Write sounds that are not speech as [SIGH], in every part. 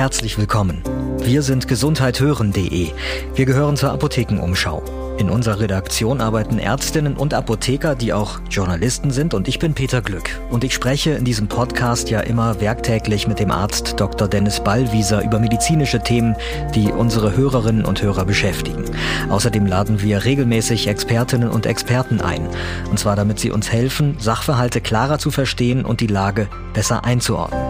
Herzlich willkommen. Wir sind gesundheithören.de. Wir gehören zur Apothekenumschau. In unserer Redaktion arbeiten Ärztinnen und Apotheker, die auch Journalisten sind und ich bin Peter Glück. Und ich spreche in diesem Podcast ja immer werktäglich mit dem Arzt Dr. Dennis Ballwieser über medizinische Themen, die unsere Hörerinnen und Hörer beschäftigen. Außerdem laden wir regelmäßig Expertinnen und Experten ein. Und zwar damit sie uns helfen, Sachverhalte klarer zu verstehen und die Lage besser einzuordnen.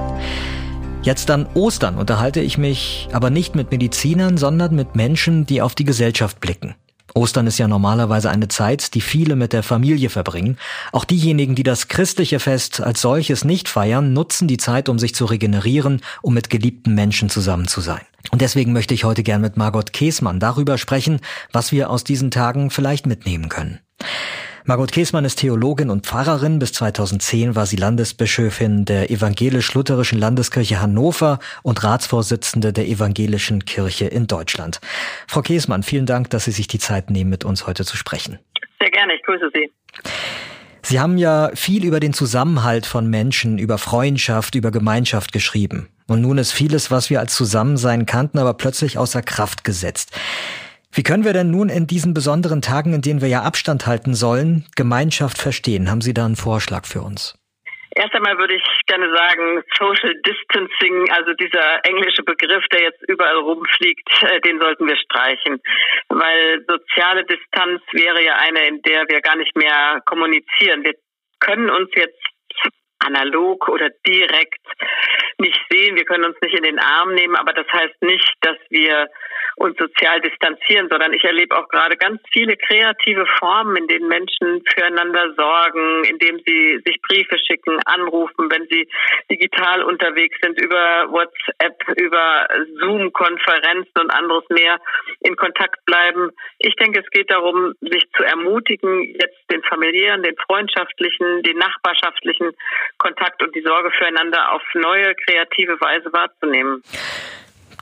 Jetzt an Ostern unterhalte ich mich aber nicht mit Medizinern, sondern mit Menschen, die auf die Gesellschaft blicken. Ostern ist ja normalerweise eine Zeit, die viele mit der Familie verbringen. Auch diejenigen, die das christliche Fest als solches nicht feiern, nutzen die Zeit, um sich zu regenerieren, um mit geliebten Menschen zusammen zu sein. Und deswegen möchte ich heute gern mit Margot Käßmann darüber sprechen, was wir aus diesen Tagen vielleicht mitnehmen können. Margot Käßmann ist Theologin und Pfarrerin. Bis 2010 war sie Landesbischöfin der Evangelisch-Lutherischen Landeskirche Hannover und Ratsvorsitzende der Evangelischen Kirche in Deutschland. Frau Käßmann, vielen Dank, dass Sie sich die Zeit nehmen, mit uns heute zu sprechen. Sehr gerne, ich grüße Sie. Sie haben ja viel über den Zusammenhalt von Menschen, über Freundschaft, über Gemeinschaft geschrieben. Und nun ist vieles, was wir als Zusammensein kannten, aber plötzlich außer Kraft gesetzt. Wie können wir denn nun in diesen besonderen Tagen, in denen wir ja Abstand halten sollen, Gemeinschaft verstehen? Haben Sie da einen Vorschlag für uns? Erst einmal würde ich gerne sagen, Social Distancing, also dieser englische Begriff, der jetzt überall rumfliegt, äh, den sollten wir streichen. Weil soziale Distanz wäre ja eine, in der wir gar nicht mehr kommunizieren. Wir können uns jetzt analog oder direkt nicht sehen. Wir können uns nicht in den Arm nehmen, aber das heißt nicht, dass wir uns sozial distanzieren, sondern ich erlebe auch gerade ganz viele kreative Formen, in denen Menschen füreinander sorgen, indem sie sich Briefe schicken, anrufen, wenn sie digital unterwegs sind, über WhatsApp, über Zoom-Konferenzen und anderes mehr in Kontakt bleiben. Ich denke, es geht darum, sich zu ermutigen, jetzt den familiären, den freundschaftlichen, den nachbarschaftlichen Kontakt und die Sorge füreinander auf neue kreative Weise wahrzunehmen.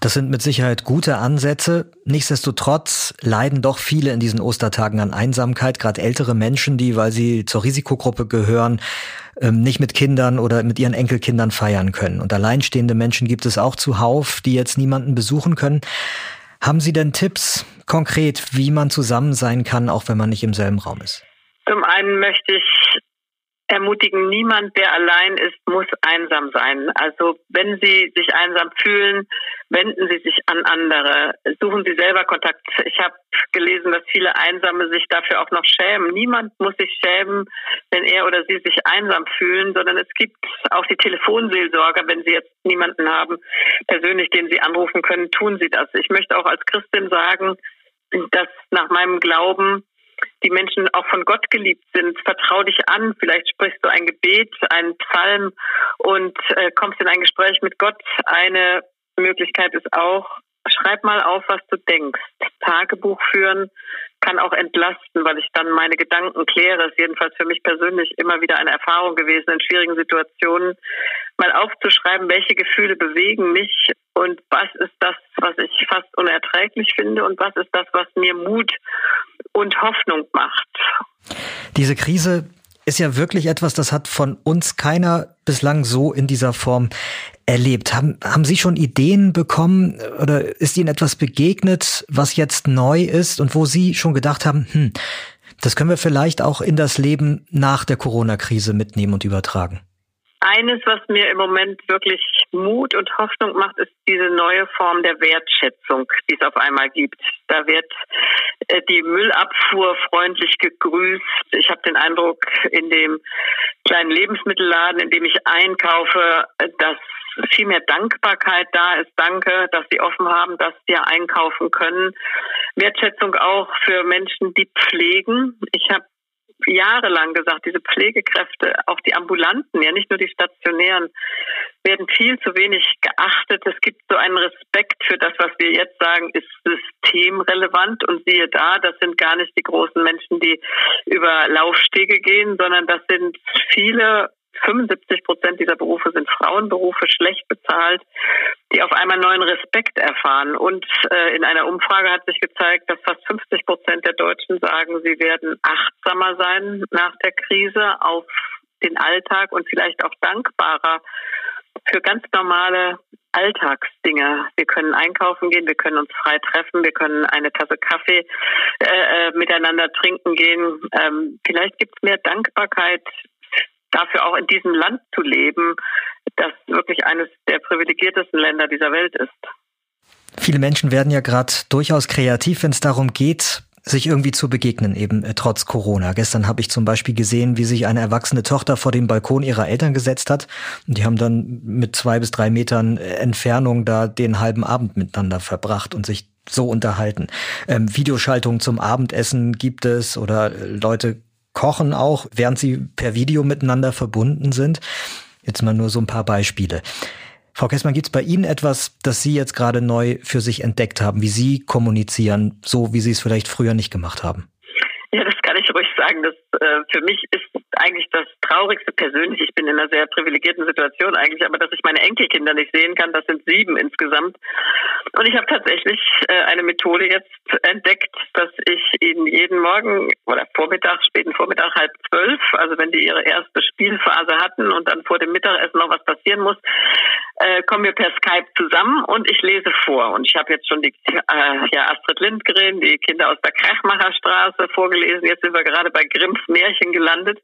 Das sind mit Sicherheit gute Ansätze. Nichtsdestotrotz leiden doch viele in diesen Ostertagen an Einsamkeit, gerade ältere Menschen, die, weil sie zur Risikogruppe gehören, ähm, nicht mit Kindern oder mit ihren Enkelkindern feiern können. Und alleinstehende Menschen gibt es auch zuhauf, die jetzt niemanden besuchen können. Haben Sie denn Tipps konkret, wie man zusammen sein kann, auch wenn man nicht im selben Raum ist? Zum einen möchte ich ermutigen, niemand, der allein ist, muss einsam sein. Also wenn Sie sich einsam fühlen, wenden Sie sich an andere. Suchen Sie selber Kontakt. Ich habe gelesen, dass viele Einsame sich dafür auch noch schämen. Niemand muss sich schämen, wenn er oder sie sich einsam fühlen, sondern es gibt auch die Telefonseelsorger, wenn Sie jetzt niemanden haben, persönlich, den Sie anrufen können, tun Sie das. Ich möchte auch als Christin sagen, dass nach meinem Glauben die Menschen auch von Gott geliebt sind. Vertrau dich an, vielleicht sprichst du ein Gebet, einen Psalm und äh, kommst in ein Gespräch mit Gott. Eine Möglichkeit ist auch, schreib mal auf, was du denkst. Tagebuch führen kann auch entlasten, weil ich dann meine Gedanken kläre. Ist jedenfalls für mich persönlich immer wieder eine Erfahrung gewesen, in schwierigen Situationen mal aufzuschreiben, welche Gefühle bewegen mich und was ist das, was ich fast unerträglich finde und was ist das, was mir Mut und Hoffnung macht. Diese Krise ist ja wirklich etwas, das hat von uns keiner bislang so in dieser Form erlebt. Haben, haben Sie schon Ideen bekommen oder ist Ihnen etwas begegnet, was jetzt neu ist und wo Sie schon gedacht haben, hm, das können wir vielleicht auch in das Leben nach der Corona-Krise mitnehmen und übertragen? Eines, was mir im Moment wirklich Mut und Hoffnung macht, ist diese neue Form der Wertschätzung, die es auf einmal gibt. Da wird äh, die Müllabfuhr freundlich gegrüßt. Ich habe den Eindruck, in dem kleinen Lebensmittelladen, in dem ich einkaufe, dass viel mehr Dankbarkeit da ist. Danke, dass Sie offen haben, dass wir einkaufen können. Wertschätzung auch für Menschen, die pflegen. Ich habe jahrelang gesagt, diese Pflegekräfte, auch die ambulanten, ja nicht nur die stationären, werden viel zu wenig geachtet. Es gibt so einen Respekt für das, was wir jetzt sagen, ist systemrelevant. Und siehe da, das sind gar nicht die großen Menschen, die über Laufstege gehen, sondern das sind viele 75 Prozent dieser Berufe sind Frauenberufe, schlecht bezahlt. die auf einmal neuen Respekt erfahren. Und äh, in einer Umfrage hat sich gezeigt, dass fast 50 Prozent der Deutschen sagen, sie werden achtsamer sein nach der Krise auf den Alltag und vielleicht auch dankbarer für ganz normale Alltagsdinge. Wir können einkaufen gehen, wir können uns frei treffen, wir können eine Tasse Kaffee äh, äh miteinander trinken gehen. Ähm, vielleicht gibt es mehr Dankbarkeit dafür auch in diesem Land zu leben, das wirklich eines der privilegiertesten Länder dieser Welt ist. Viele Menschen werden ja gerade durchaus kreativ, wenn es darum geht, sich irgendwie zu begegnen, eben äh, trotz Corona. Gestern habe ich zum Beispiel gesehen, wie sich eine erwachsene Tochter vor den Balkon ihrer Eltern gesetzt hat. Und die haben dann mit zwei bis drei Metern äh, Entfernung da den halben Abend miteinander verbracht und sich so unterhalten. Ähm, Videoschaltungen zum Abendessen gibt es oder äh, Leute kochen auch, während sie per Video miteinander verbunden sind. Jetzt mal nur so ein paar Beispiele. Frau Kessmann, gibt es bei Ihnen etwas, das Sie jetzt gerade neu für sich entdeckt haben, wie Sie kommunizieren, so wie Sie es vielleicht früher nicht gemacht haben? Ja, das kann ich ruhig sagen. Das äh, für mich ist eigentlich das Traurigste persönlich. Ich bin in einer sehr privilegierten Situation eigentlich, aber dass ich meine Enkelkinder nicht sehen kann, das sind sieben insgesamt. Und ich habe tatsächlich äh, eine Methode jetzt entdeckt, dass ich ihnen jeden Morgen oder Vormittag, späten Vormittag halb zwölf, also wenn die ihre erste Spielphase hatten und dann vor dem Mittagessen noch was passieren muss, äh, kommen wir per Skype zusammen und ich lese vor. Und ich habe jetzt schon die äh, ja, Astrid Lindgren, die Kinder aus der Krachmacherstraße vorgelesen. Jetzt sind wir gerade bei Grimms Märchen gelandet.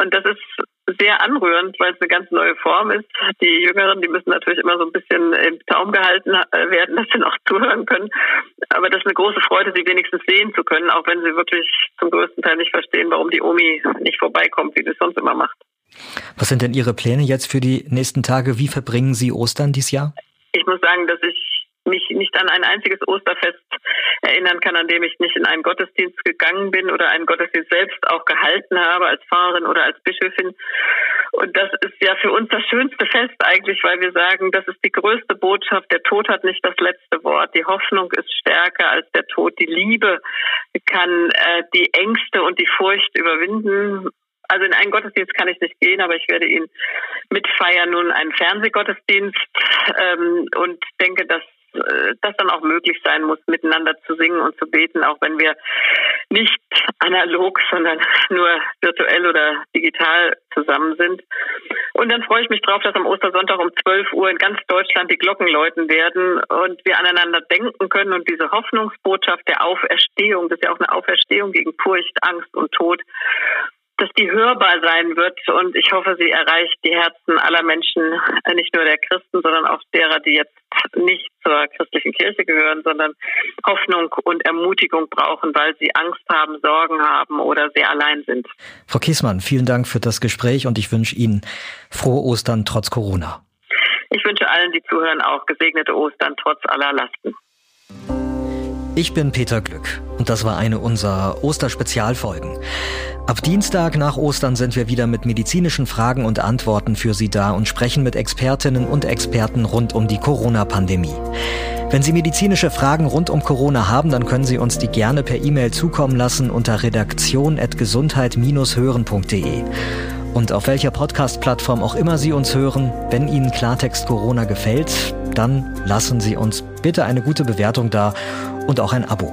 Und das ist sehr anrührend, weil es eine ganz neue Form ist. Die Jüngeren, die müssen natürlich immer so ein bisschen im Taum gehalten äh, werden, [LAUGHS] dass sie noch zuhören können. Aber das ist eine große Freude, sie wenigstens sehen zu können, auch wenn sie wirklich zum größten Teil nicht verstehen, warum die Omi nicht vorbeikommt, wie sie es sonst immer macht. Was sind denn Ihre Pläne jetzt für die nächsten Tage? Wie verbringen Sie Ostern dieses Jahr? Ich muss sagen, dass ich mich nicht an ein einziges Osterfest erinnern kann, an dem ich nicht in einen Gottesdienst gegangen bin oder einen Gottesdienst selbst auch gehalten habe als Pfarrerin oder als Bischöfin. Und das ist ja für uns das schönste Fest eigentlich, weil wir sagen, das ist die größte Botschaft. Der Tod hat nicht das letzte Wort. Die Hoffnung ist stärker als der Tod. Die Liebe kann äh, die Ängste und die Furcht überwinden. Also in einen Gottesdienst kann ich nicht gehen, aber ich werde ihn mitfeiern, nun einen Fernsehgottesdienst ähm, und denke, dass das dann auch möglich sein muss, miteinander zu singen und zu beten, auch wenn wir nicht analog, sondern [LAUGHS] nur virtuell oder digital zusammen sind. Und dann freue ich mich drauf, dass am Ostersonntag um 12 Uhr in ganz Deutschland die Glocken läuten werden und wir aneinander denken können und diese Hoffnungsbotschaft der Auferstehung, das ist ja auch eine Auferstehung gegen Furcht, Angst und Tod, dass die hörbar sein wird und ich hoffe, sie erreicht die Herzen aller Menschen, äh, nicht nur der Christen, sondern auch derer, die jetzt nicht zur christlichen Kirche gehören, sondern Hoffnung und Ermutigung brauchen, weil sie Angst haben, Sorgen haben oder sehr allein sind. Frau Kiesmann, vielen Dank für das Gespräch und ich wünsche Ihnen frohe Ostern trotz Corona. Ich wünsche allen, die zuhören, auch gesegnete Ostern trotz aller Lasten. Ich bin Peter Glück das war eine unserer Osterspezialfolgen. Ab Dienstag nach Ostern sind wir wieder mit medizinischen Fragen und Antworten für Sie da und sprechen mit Expertinnen und Experten rund um die Corona-Pandemie. Wenn Sie medizinische Fragen rund um Corona haben, dann können Sie uns die gerne per E-Mail zukommen lassen unter redaktion.gesundheit-hören.de. Und auf welcher Podcast-Plattform auch immer Sie uns hören, wenn Ihnen Klartext Corona gefällt, dann lassen Sie uns bitte eine gute Bewertung da und auch ein Abo.